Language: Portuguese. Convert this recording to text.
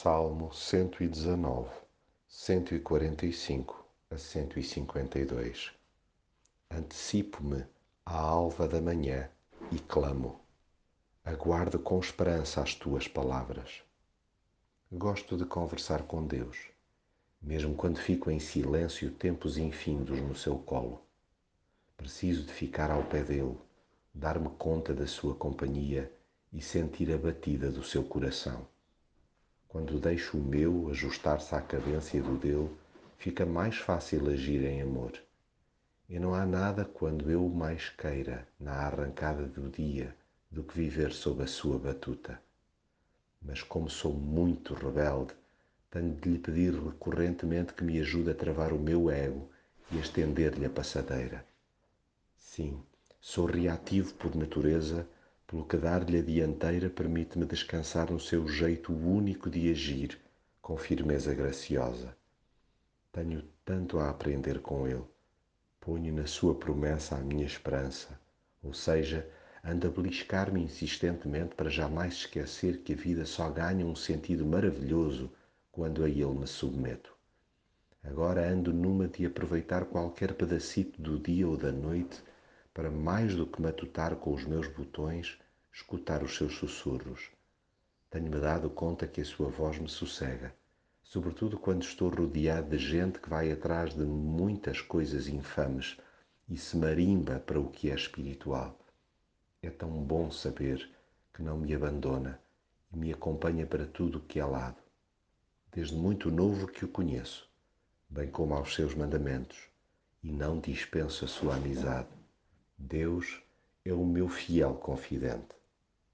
Salmo 119, 145 a 152 Antecipo-me à alva da manhã e clamo. Aguardo com esperança as tuas palavras. Gosto de conversar com Deus, mesmo quando fico em silêncio tempos infindos no seu colo. Preciso de ficar ao pé dele, dar-me conta da sua companhia e sentir a batida do seu coração. Quando deixo o meu ajustar-se à cadência do dele, fica mais fácil agir em amor. E não há nada quando eu mais queira na arrancada do dia do que viver sob a sua batuta. Mas como sou muito rebelde, tenho de lhe pedir recorrentemente que me ajude a travar o meu ego e a estender-lhe a passadeira. Sim, sou reativo por natureza pelo que dar-lhe a dianteira permite-me descansar no seu jeito único de agir, com firmeza graciosa. Tenho tanto a aprender com ele. Ponho na sua promessa a minha esperança, ou seja, ando a beliscar-me insistentemente para jamais esquecer que a vida só ganha um sentido maravilhoso quando a ele me submeto. Agora ando numa de aproveitar qualquer pedacito do dia ou da noite para mais do que matutar com os meus botões, escutar os seus sussurros. Tenho-me dado conta que a sua voz me sossega, sobretudo quando estou rodeado de gente que vai atrás de muitas coisas infames e se marimba para o que é espiritual. É tão bom saber que não me abandona e me acompanha para tudo o que é lado. Desde muito novo que o conheço, bem como aos seus mandamentos, e não dispenso a sua amizade. Deus é o meu fiel confidente.